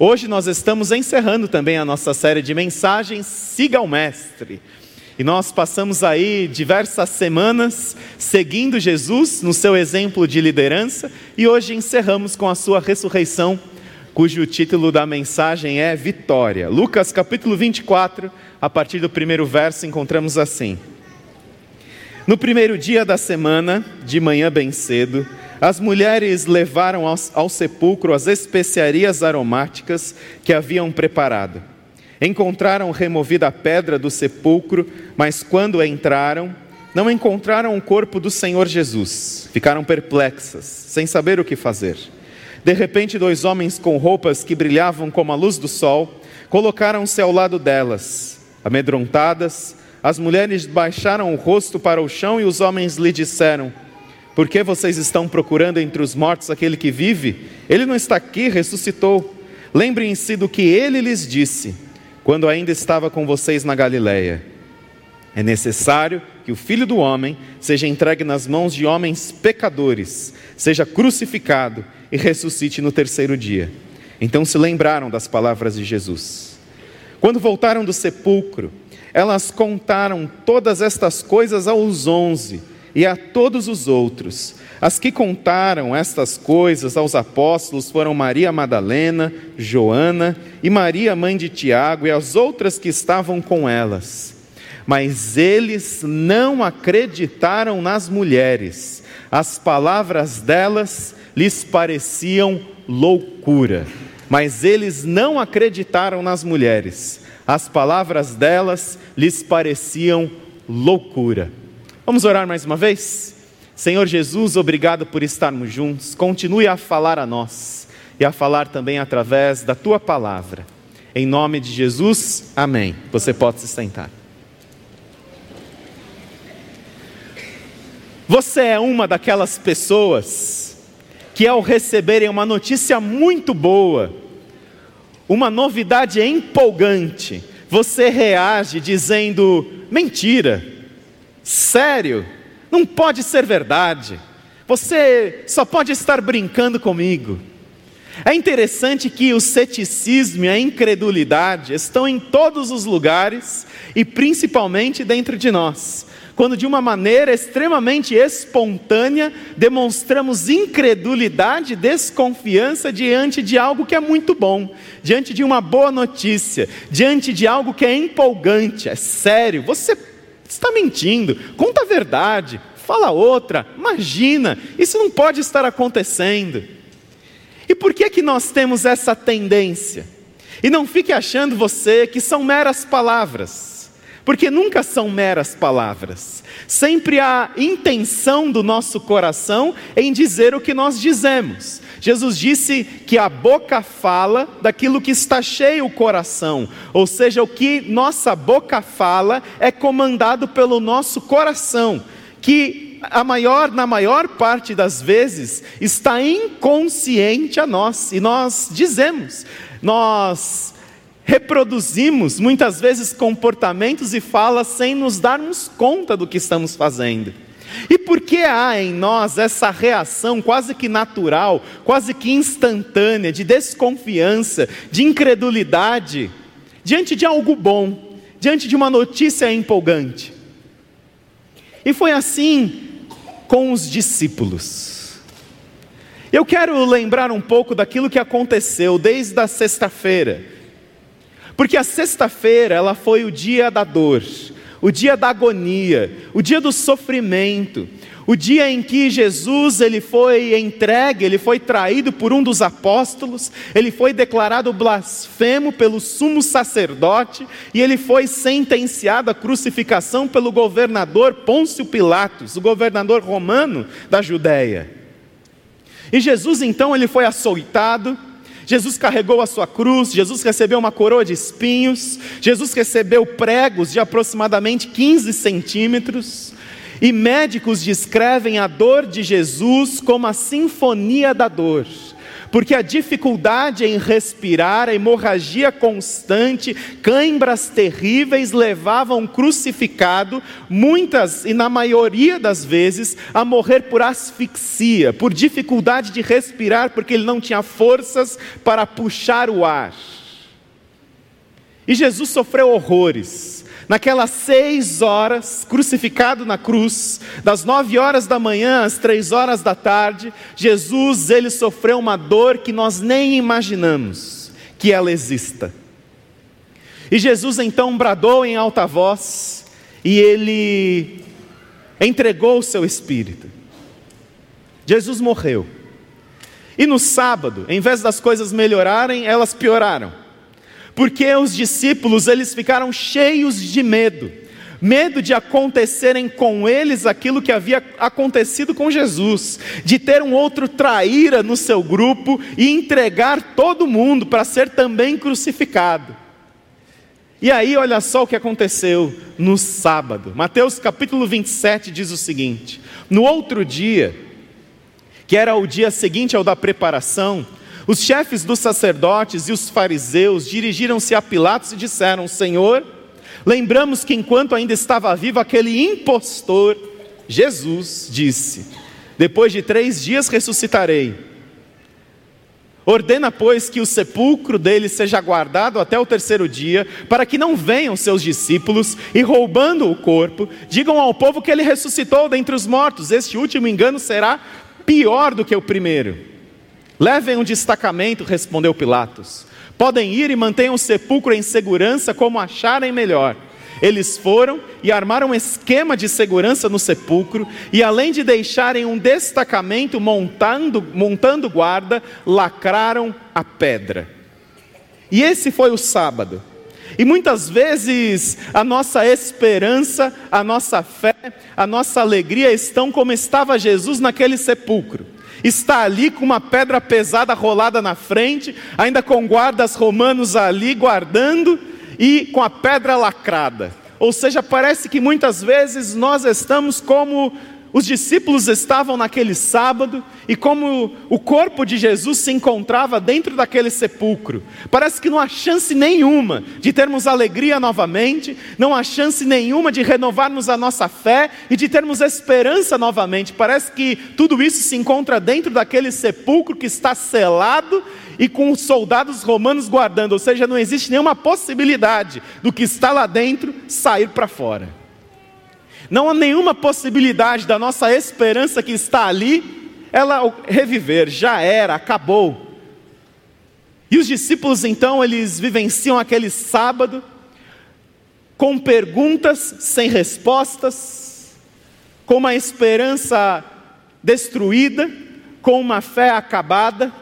Hoje nós estamos encerrando também a nossa série de mensagens Siga o Mestre. E nós passamos aí diversas semanas seguindo Jesus no seu exemplo de liderança e hoje encerramos com a sua ressurreição, cujo título da mensagem é Vitória. Lucas capítulo 24, a partir do primeiro verso, encontramos assim: No primeiro dia da semana, de manhã bem cedo, as mulheres levaram ao, ao sepulcro as especiarias aromáticas que haviam preparado. Encontraram removida a pedra do sepulcro, mas quando entraram, não encontraram o corpo do Senhor Jesus. Ficaram perplexas, sem saber o que fazer. De repente, dois homens com roupas que brilhavam como a luz do sol colocaram-se ao lado delas. Amedrontadas, as mulheres baixaram o rosto para o chão e os homens lhe disseram: por que vocês estão procurando entre os mortos aquele que vive? Ele não está aqui, ressuscitou. Lembrem-se do que ele lhes disse, quando ainda estava com vocês na Galileia. É necessário que o filho do homem seja entregue nas mãos de homens pecadores, seja crucificado e ressuscite no terceiro dia. Então se lembraram das palavras de Jesus. Quando voltaram do sepulcro, elas contaram todas estas coisas aos onze e a todos os outros. As que contaram estas coisas aos apóstolos foram Maria Madalena, Joana e Maria, mãe de Tiago, e as outras que estavam com elas. Mas eles não acreditaram nas mulheres, as palavras delas lhes pareciam loucura. Mas eles não acreditaram nas mulheres, as palavras delas lhes pareciam loucura. Vamos orar mais uma vez? Senhor Jesus, obrigado por estarmos juntos. Continue a falar a nós e a falar também através da tua palavra. Em nome de Jesus, amém. Você pode se sentar. Você é uma daquelas pessoas que, ao receberem uma notícia muito boa, uma novidade empolgante, você reage dizendo: mentira Sério? Não pode ser verdade. Você só pode estar brincando comigo. É interessante que o ceticismo e a incredulidade estão em todos os lugares e principalmente dentro de nós. Quando de uma maneira extremamente espontânea demonstramos incredulidade desconfiança diante de algo que é muito bom, diante de uma boa notícia, diante de algo que é empolgante, é sério. Você está mentindo, conta a verdade, fala outra, imagina, isso não pode estar acontecendo. E por que que nós temos essa tendência? E não fique achando você que são meras palavras, porque nunca são meras palavras. Sempre há intenção do nosso coração em dizer o que nós dizemos. Jesus disse que a boca fala daquilo que está cheio o coração, ou seja, o que nossa boca fala é comandado pelo nosso coração, que a maior, na maior parte das vezes está inconsciente a nós, e nós dizemos, nós reproduzimos muitas vezes comportamentos e falas sem nos darmos conta do que estamos fazendo. E por que há em nós essa reação quase que natural, quase que instantânea, de desconfiança, de incredulidade, diante de algo bom, diante de uma notícia empolgante? E foi assim com os discípulos. Eu quero lembrar um pouco daquilo que aconteceu desde a sexta-feira. Porque a sexta-feira ela foi o dia da dor, o dia da agonia, o dia do sofrimento, o dia em que Jesus ele foi entregue, ele foi traído por um dos apóstolos, ele foi declarado blasfemo pelo sumo sacerdote e ele foi sentenciado à crucificação pelo governador Pôncio Pilatos, o governador romano da Judéia. E Jesus então ele foi açoitado, Jesus carregou a sua cruz, Jesus recebeu uma coroa de espinhos, Jesus recebeu pregos de aproximadamente 15 centímetros, e médicos descrevem a dor de Jesus como a sinfonia da dor, porque a dificuldade em respirar, a hemorragia constante, cãibras terríveis levavam crucificado, muitas e na maioria das vezes, a morrer por asfixia, por dificuldade de respirar, porque ele não tinha forças para puxar o ar. E Jesus sofreu horrores. Naquelas seis horas, crucificado na cruz, das nove horas da manhã às três horas da tarde, Jesus ele sofreu uma dor que nós nem imaginamos que ela exista. E Jesus então bradou em alta voz e ele entregou o seu espírito. Jesus morreu. E no sábado, em vez das coisas melhorarem, elas pioraram porque os discípulos eles ficaram cheios de medo, medo de acontecerem com eles aquilo que havia acontecido com Jesus, de ter um outro traíra no seu grupo e entregar todo mundo para ser também crucificado. E aí, olha só o que aconteceu no sábado. Mateus capítulo 27 diz o seguinte: No outro dia, que era o dia seguinte ao da preparação, os chefes dos sacerdotes e os fariseus dirigiram-se a Pilatos e disseram: Senhor, lembramos que enquanto ainda estava vivo aquele impostor, Jesus disse: Depois de três dias ressuscitarei. Ordena, pois, que o sepulcro dele seja guardado até o terceiro dia, para que não venham seus discípulos e, roubando o corpo, digam ao povo que ele ressuscitou dentre os mortos. Este último engano será pior do que o primeiro. Levem um destacamento, respondeu Pilatos. Podem ir e mantenham o sepulcro em segurança como acharem melhor. Eles foram e armaram um esquema de segurança no sepulcro, e além de deixarem um destacamento montando, montando guarda, lacraram a pedra. E esse foi o sábado. E muitas vezes a nossa esperança, a nossa fé, a nossa alegria estão como estava Jesus naquele sepulcro está ali com uma pedra pesada rolada na frente, ainda com guardas romanos ali guardando e com a pedra lacrada. Ou seja, parece que muitas vezes nós estamos como os discípulos estavam naquele sábado e como o corpo de Jesus se encontrava dentro daquele sepulcro. Parece que não há chance nenhuma de termos alegria novamente, não há chance nenhuma de renovarmos a nossa fé e de termos esperança novamente. Parece que tudo isso se encontra dentro daquele sepulcro que está selado e com os soldados romanos guardando, ou seja, não existe nenhuma possibilidade do que está lá dentro sair para fora. Não há nenhuma possibilidade da nossa esperança que está ali, ela reviver, já era, acabou. E os discípulos então, eles vivenciam aquele sábado com perguntas sem respostas, com uma esperança destruída, com uma fé acabada.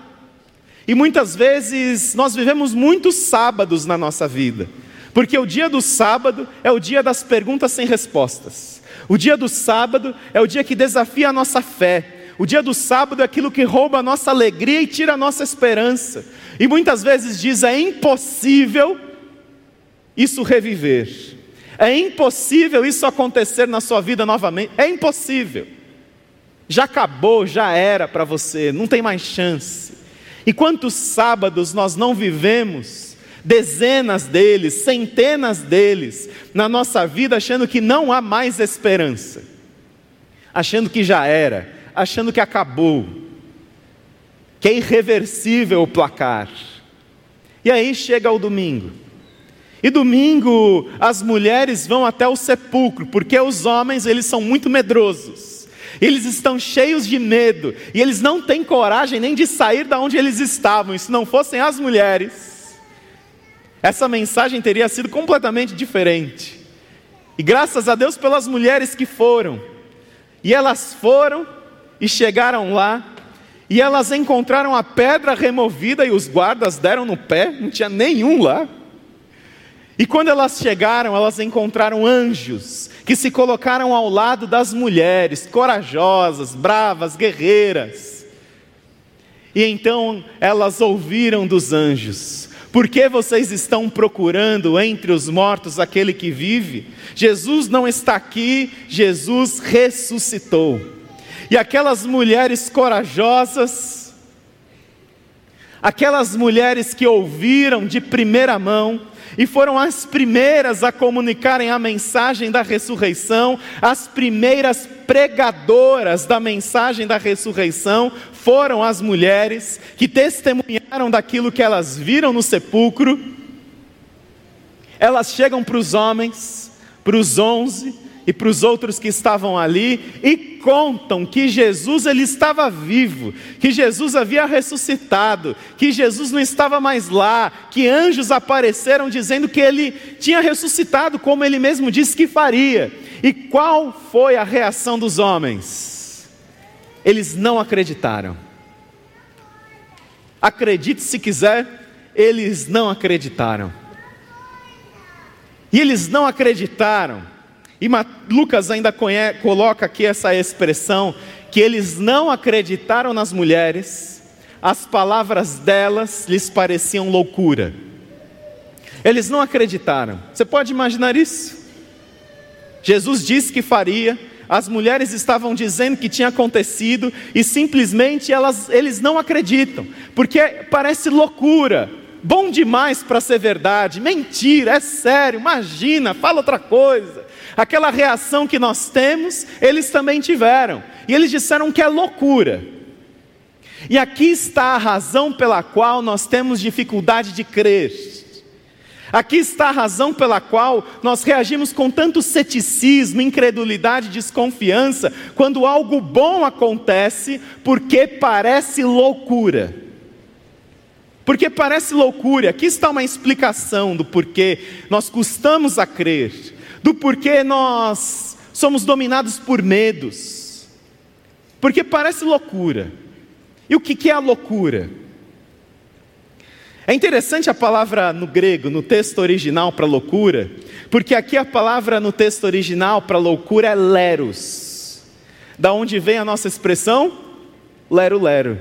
E muitas vezes nós vivemos muitos sábados na nossa vida, porque o dia do sábado é o dia das perguntas sem respostas. O dia do sábado é o dia que desafia a nossa fé. O dia do sábado é aquilo que rouba a nossa alegria e tira a nossa esperança. E muitas vezes diz: é impossível isso reviver. É impossível isso acontecer na sua vida novamente. É impossível. Já acabou, já era para você, não tem mais chance. E quantos sábados nós não vivemos dezenas deles, centenas deles na nossa vida, achando que não há mais esperança, achando que já era, achando que acabou, que é irreversível o placar. E aí chega o domingo. E domingo as mulheres vão até o sepulcro, porque os homens eles são muito medrosos. Eles estão cheios de medo e eles não têm coragem nem de sair da onde eles estavam. E se não fossem as mulheres, essa mensagem teria sido completamente diferente. E graças a Deus pelas mulheres que foram. E elas foram e chegaram lá, e elas encontraram a pedra removida e os guardas deram no pé, não tinha nenhum lá. E quando elas chegaram, elas encontraram anjos que se colocaram ao lado das mulheres, corajosas, bravas, guerreiras. E então elas ouviram dos anjos: por que vocês estão procurando entre os mortos aquele que vive? Jesus não está aqui, Jesus ressuscitou. E aquelas mulheres corajosas aquelas mulheres que ouviram de primeira mão e foram as primeiras a comunicarem a mensagem da ressurreição, as primeiras pregadoras da mensagem da ressurreição foram as mulheres que testemunharam daquilo que elas viram no sepulcro. Elas chegam para os homens, para os onze, e para os outros que estavam ali e contam que Jesus ele estava vivo, que Jesus havia ressuscitado, que Jesus não estava mais lá, que anjos apareceram dizendo que ele tinha ressuscitado, como ele mesmo disse que faria. E qual foi a reação dos homens? Eles não acreditaram. Acredite se quiser, eles não acreditaram. E eles não acreditaram e Lucas ainda coloca aqui essa expressão que eles não acreditaram nas mulheres, as palavras delas lhes pareciam loucura. Eles não acreditaram. Você pode imaginar isso? Jesus disse que faria, as mulheres estavam dizendo que tinha acontecido e simplesmente elas, eles não acreditam, porque parece loucura, bom demais para ser verdade, mentira, é sério, imagina, fala outra coisa. Aquela reação que nós temos, eles também tiveram. E eles disseram que é loucura. E aqui está a razão pela qual nós temos dificuldade de crer. Aqui está a razão pela qual nós reagimos com tanto ceticismo, incredulidade, desconfiança, quando algo bom acontece, porque parece loucura. Porque parece loucura. Aqui está uma explicação do porquê nós custamos a crer do porquê nós somos dominados por medos. Porque parece loucura. E o que é a loucura? É interessante a palavra no grego, no texto original para loucura, porque aqui a palavra no texto original para loucura é leros. Da onde vem a nossa expressão? Lero lero.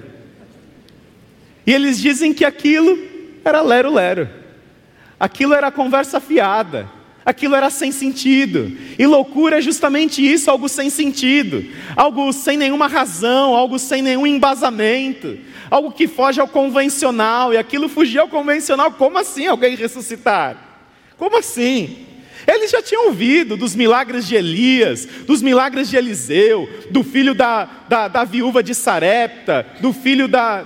E eles dizem que aquilo era lero lero. Aquilo era conversa fiada aquilo era sem sentido. E loucura é justamente isso, algo sem sentido, algo sem nenhuma razão, algo sem nenhum embasamento, algo que foge ao convencional, e aquilo fugia ao convencional, como assim alguém ressuscitar? Como assim? Eles já tinham ouvido dos milagres de Elias, dos milagres de Eliseu, do filho da, da, da viúva de Sarepta, do filho da,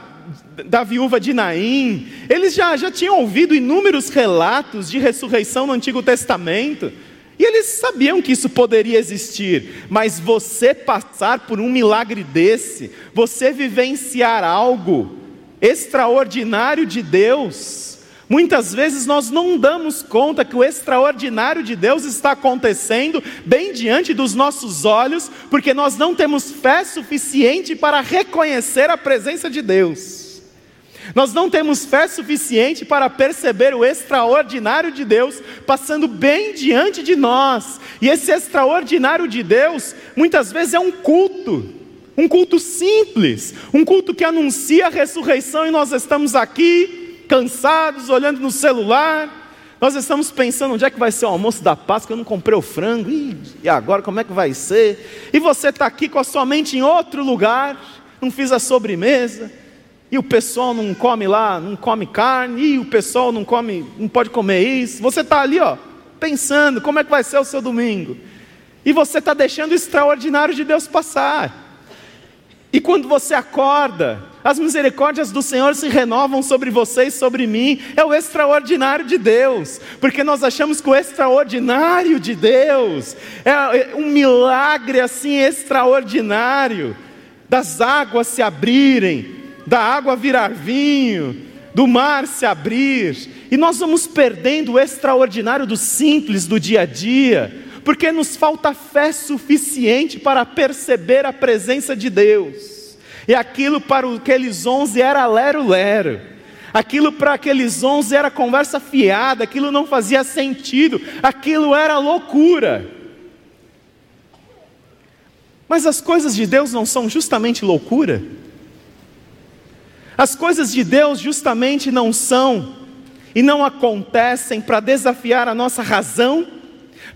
da viúva de Naim, eles já, já tinham ouvido inúmeros relatos de ressurreição no Antigo Testamento, e eles sabiam que isso poderia existir, mas você passar por um milagre desse, você vivenciar algo extraordinário de Deus, muitas vezes nós não damos conta que o extraordinário de Deus está acontecendo bem diante dos nossos olhos, porque nós não temos fé suficiente para reconhecer a presença de Deus. Nós não temos fé suficiente para perceber o extraordinário de Deus passando bem diante de nós. E esse extraordinário de Deus, muitas vezes é um culto, um culto simples, um culto que anuncia a ressurreição e nós estamos aqui, cansados, olhando no celular. Nós estamos pensando onde é que vai ser o almoço da Páscoa, eu não comprei o frango, e agora como é que vai ser? E você está aqui com a sua mente em outro lugar, não fiz a sobremesa, e o pessoal não come lá, não come carne, e o pessoal não come, não pode comer isso. Você está ali, ó, pensando como é que vai ser o seu domingo. E você está deixando o extraordinário de Deus passar. E quando você acorda, as misericórdias do Senhor se renovam sobre você e sobre mim. É o extraordinário de Deus, porque nós achamos que o extraordinário de Deus é um milagre assim extraordinário das águas se abrirem, da água virar vinho, do mar se abrir, e nós vamos perdendo o extraordinário do simples do dia a dia, porque nos falta fé suficiente para perceber a presença de Deus. E aquilo para aqueles onze era lero-lero. Aquilo para aqueles onze era conversa fiada, aquilo não fazia sentido, aquilo era loucura. Mas as coisas de Deus não são justamente loucura? As coisas de Deus justamente não são e não acontecem para desafiar a nossa razão,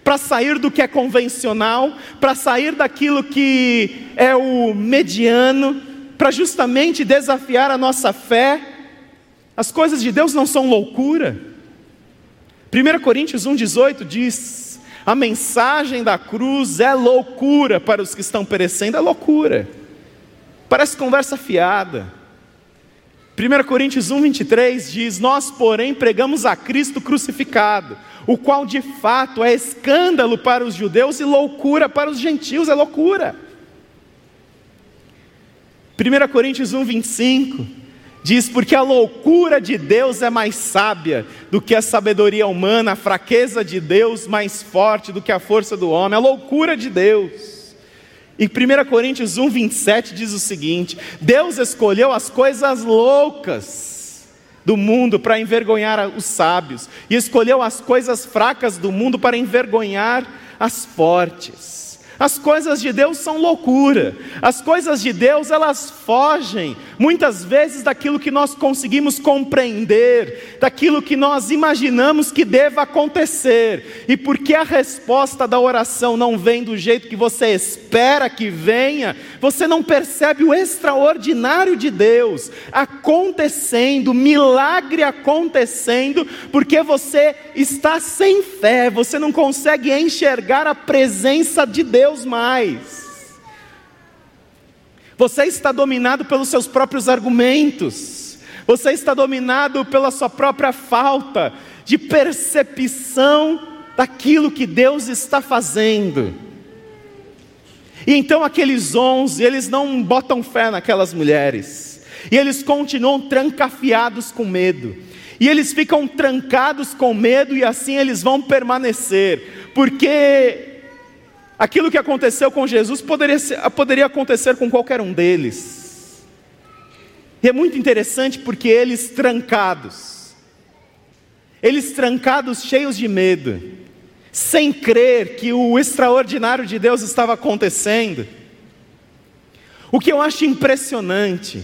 para sair do que é convencional, para sair daquilo que é o mediano, para justamente desafiar a nossa fé. As coisas de Deus não são loucura. 1 Coríntios 1,18 diz: a mensagem da cruz é loucura para os que estão perecendo, é loucura. Parece conversa fiada. 1 Coríntios 1, 23 diz: Nós, porém, pregamos a Cristo crucificado, o qual de fato é escândalo para os judeus e loucura para os gentios, é loucura. 1 Coríntios 1, 25 diz: Porque a loucura de Deus é mais sábia do que a sabedoria humana, a fraqueza de Deus mais forte do que a força do homem, a loucura de Deus. E 1 Coríntios 1, 27 diz o seguinte: Deus escolheu as coisas loucas do mundo para envergonhar os sábios, e escolheu as coisas fracas do mundo para envergonhar as fortes. As coisas de Deus são loucura. As coisas de Deus, elas fogem muitas vezes daquilo que nós conseguimos compreender, daquilo que nós imaginamos que deva acontecer. E porque a resposta da oração não vem do jeito que você espera que venha, você não percebe o extraordinário de Deus acontecendo, milagre acontecendo, porque você está sem fé, você não consegue enxergar a presença de Deus Deus mais. Você está dominado pelos seus próprios argumentos, você está dominado pela sua própria falta de percepção daquilo que Deus está fazendo. E então aqueles onze, eles não botam fé naquelas mulheres, e eles continuam trancafiados com medo, e eles ficam trancados com medo, e assim eles vão permanecer, porque Aquilo que aconteceu com Jesus poderia, poderia acontecer com qualquer um deles. E é muito interessante porque eles trancados, eles trancados cheios de medo, sem crer que o extraordinário de Deus estava acontecendo. O que eu acho impressionante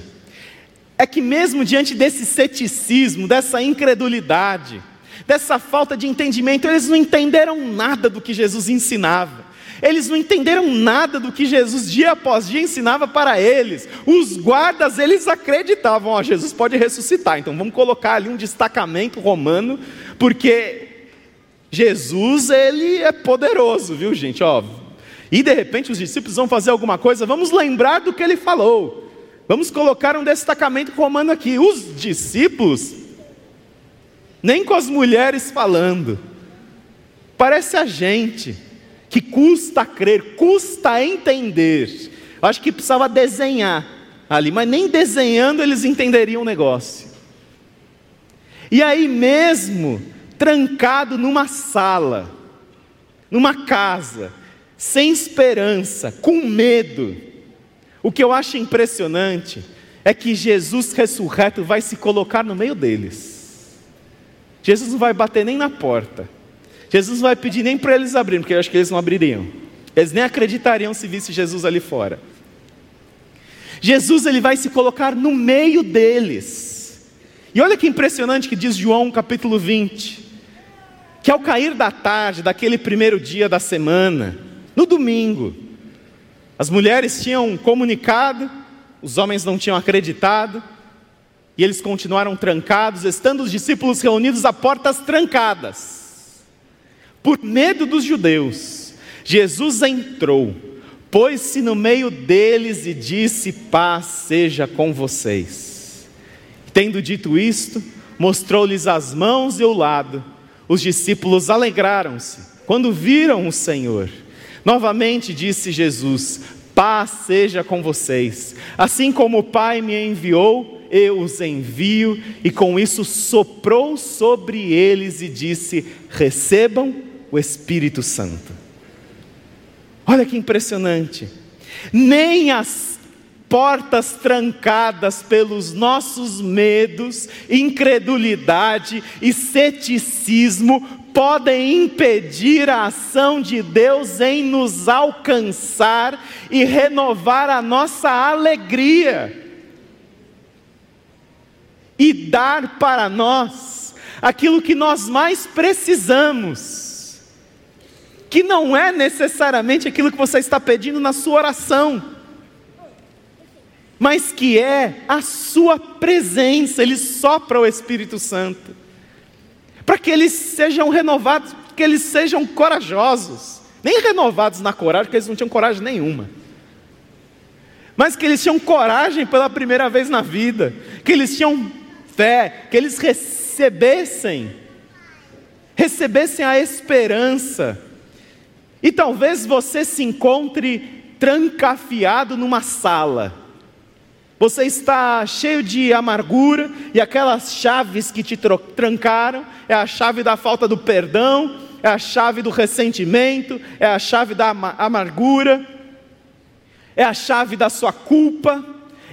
é que, mesmo diante desse ceticismo, dessa incredulidade, dessa falta de entendimento, eles não entenderam nada do que Jesus ensinava. Eles não entenderam nada do que Jesus dia após dia ensinava para eles. Os guardas, eles acreditavam, ó, Jesus pode ressuscitar. Então vamos colocar ali um destacamento romano, porque Jesus, ele é poderoso, viu, gente? Ó, e de repente os discípulos vão fazer alguma coisa, vamos lembrar do que ele falou. Vamos colocar um destacamento romano aqui. Os discípulos, nem com as mulheres falando, parece a gente que custa crer, custa entender. Eu acho que precisava desenhar ali, mas nem desenhando eles entenderiam o negócio. E aí mesmo, trancado numa sala, numa casa, sem esperança, com medo, o que eu acho impressionante é que Jesus ressurreto vai se colocar no meio deles. Jesus não vai bater nem na porta. Jesus não vai pedir nem para eles abrirem, porque eu acho que eles não abririam. Eles nem acreditariam se visse Jesus ali fora. Jesus ele vai se colocar no meio deles. E olha que impressionante que diz João capítulo 20, que ao cair da tarde daquele primeiro dia da semana, no domingo, as mulheres tinham comunicado, os homens não tinham acreditado, e eles continuaram trancados, estando os discípulos reunidos a portas trancadas. Por medo dos judeus, Jesus entrou, pôs-se no meio deles e disse: Paz seja com vocês. Tendo dito isto, mostrou-lhes as mãos e o lado. Os discípulos alegraram-se quando viram o Senhor. Novamente disse Jesus: Paz seja com vocês. Assim como o Pai me enviou, eu os envio. E com isso soprou sobre eles e disse: Recebam o Espírito Santo. Olha que impressionante. Nem as portas trancadas pelos nossos medos, incredulidade e ceticismo podem impedir a ação de Deus em nos alcançar e renovar a nossa alegria e dar para nós aquilo que nós mais precisamos que não é necessariamente aquilo que você está pedindo na sua oração. mas que é a Sua presença, Ele sopra o Espírito Santo, para que eles sejam renovados, que eles sejam corajosos, nem renovados na coragem, porque eles não tinham coragem nenhuma, mas que eles tinham coragem pela primeira vez na vida, que eles tinham fé, que eles recebessem, recebessem a esperança, e talvez você se encontre trancafiado numa sala, você está cheio de amargura e aquelas chaves que te trancaram é a chave da falta do perdão, é a chave do ressentimento, é a chave da amargura, é a chave da sua culpa,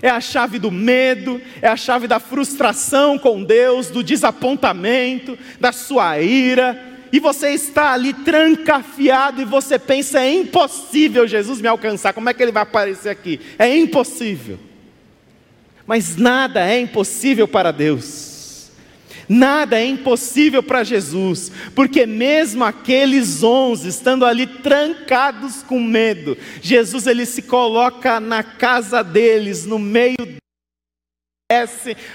é a chave do medo, é a chave da frustração com Deus, do desapontamento, da sua ira, e você está ali trancafiado e você pensa: é impossível Jesus me alcançar, como é que ele vai aparecer aqui? É impossível. Mas nada é impossível para Deus. Nada é impossível para Jesus, porque mesmo aqueles onze estando ali trancados com medo, Jesus ele se coloca na casa deles, no meio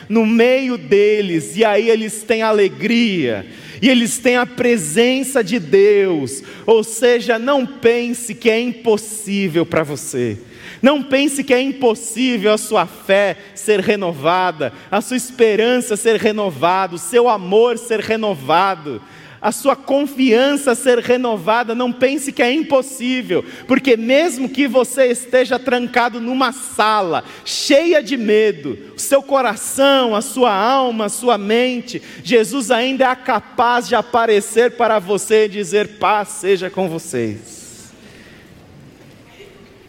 no meio deles, e aí eles têm alegria, e eles têm a presença de Deus. Ou seja, não pense que é impossível para você. Não pense que é impossível a sua fé ser renovada, a sua esperança ser renovada, o seu amor ser renovado, a sua confiança ser renovada. Não pense que é impossível, porque mesmo que você esteja trancado numa sala cheia de medo, o seu coração, a sua alma, a sua mente, Jesus ainda é capaz de aparecer para você e dizer: paz seja com vocês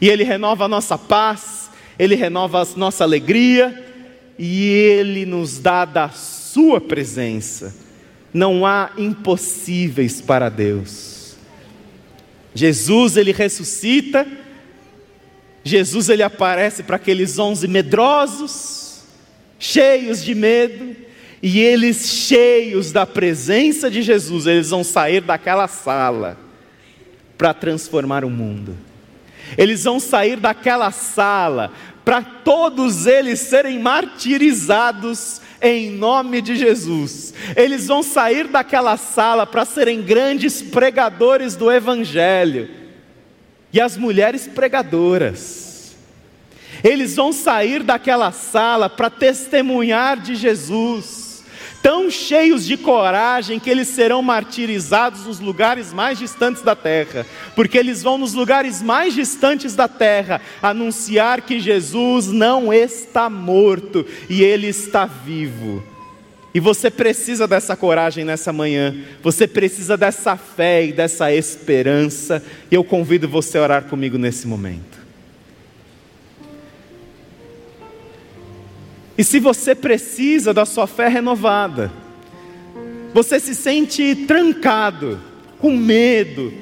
e Ele renova a nossa paz, Ele renova a nossa alegria, e Ele nos dá da Sua presença. Não há impossíveis para Deus. Jesus, Ele ressuscita, Jesus, Ele aparece para aqueles onze medrosos, cheios de medo, e eles, cheios da presença de Jesus, eles vão sair daquela sala para transformar o mundo. Eles vão sair daquela sala para todos eles serem martirizados em nome de Jesus. Eles vão sair daquela sala para serem grandes pregadores do Evangelho. E as mulheres pregadoras. Eles vão sair daquela sala para testemunhar de Jesus tão cheios de coragem que eles serão martirizados nos lugares mais distantes da terra, porque eles vão nos lugares mais distantes da terra anunciar que Jesus não está morto e ele está vivo. E você precisa dessa coragem nessa manhã, você precisa dessa fé e dessa esperança, e eu convido você a orar comigo nesse momento. E se você precisa da sua fé renovada, você se sente trancado, com medo,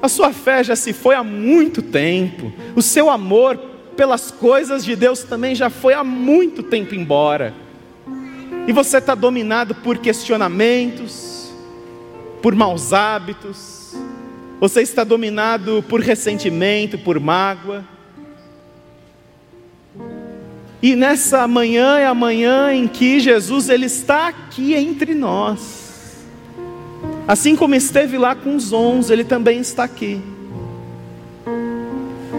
a sua fé já se foi há muito tempo, o seu amor pelas coisas de Deus também já foi há muito tempo embora, e você está dominado por questionamentos, por maus hábitos, você está dominado por ressentimento, por mágoa, e nessa manhã é a manhã em que Jesus ele está aqui entre nós. Assim como esteve lá com os onze, ele também está aqui.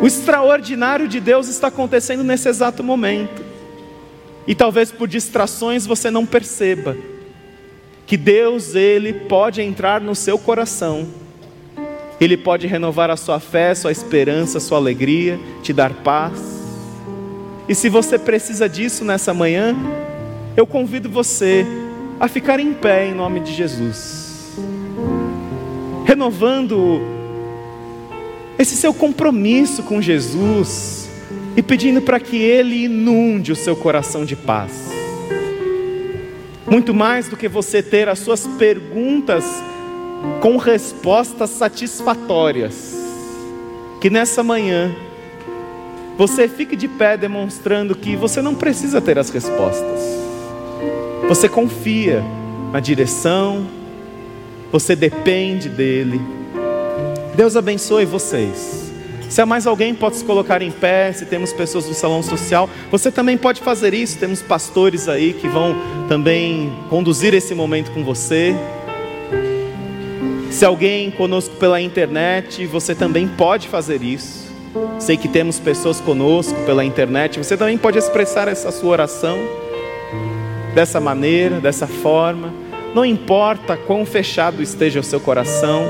O extraordinário de Deus está acontecendo nesse exato momento. E talvez por distrações você não perceba que Deus ele pode entrar no seu coração. Ele pode renovar a sua fé, sua esperança, sua alegria, te dar paz e se você precisa disso nessa manhã, eu convido você a ficar em pé em nome de Jesus, renovando esse seu compromisso com Jesus e pedindo para que Ele inunde o seu coração de paz. Muito mais do que você ter as suas perguntas com respostas satisfatórias, que nessa manhã você fique de pé demonstrando que você não precisa ter as respostas. Você confia na direção, você depende dele. Deus abençoe vocês. Se há mais alguém, pode se colocar em pé. Se temos pessoas do salão social, você também pode fazer isso. Temos pastores aí que vão também conduzir esse momento com você. Se alguém conosco pela internet, você também pode fazer isso. Sei que temos pessoas conosco pela internet, você também pode expressar essa sua oração dessa maneira, dessa forma. Não importa quão fechado esteja o seu coração,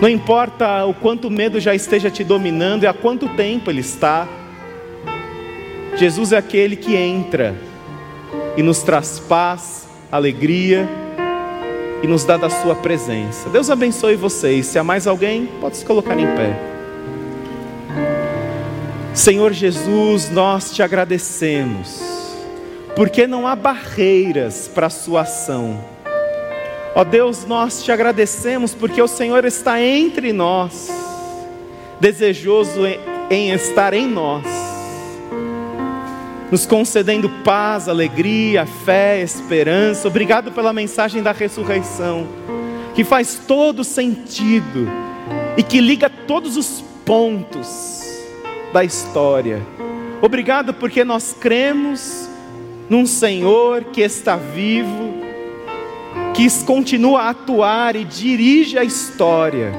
não importa o quanto o medo já esteja te dominando e há quanto tempo ele está, Jesus é aquele que entra e nos traz paz, alegria e nos dá da sua presença. Deus abençoe vocês. Se há mais alguém, pode se colocar em pé. Senhor Jesus, nós te agradecemos, porque não há barreiras para a sua ação. Ó Deus, nós te agradecemos porque o Senhor está entre nós, desejoso em estar em nós nos concedendo paz, alegria, fé, esperança. Obrigado pela mensagem da ressurreição, que faz todo sentido e que liga todos os pontos da história. Obrigado porque nós cremos num Senhor que está vivo, que continua a atuar e dirige a história.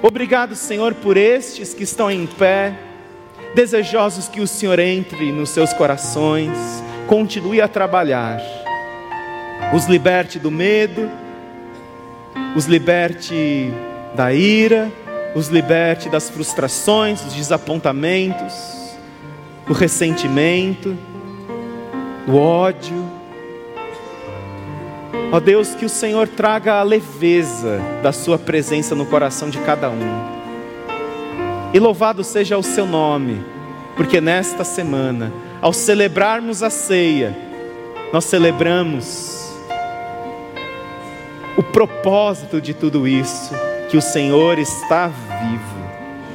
Obrigado, Senhor, por estes que estão em pé desejosos que o Senhor entre nos seus corações, continue a trabalhar, os liberte do medo, os liberte da ira, os liberte das frustrações, dos desapontamentos, do ressentimento, do ódio. Ó Deus, que o Senhor traga a leveza da Sua presença no coração de cada um. E louvado seja o seu nome, porque nesta semana, ao celebrarmos a ceia, nós celebramos o propósito de tudo isso, que o Senhor está vivo.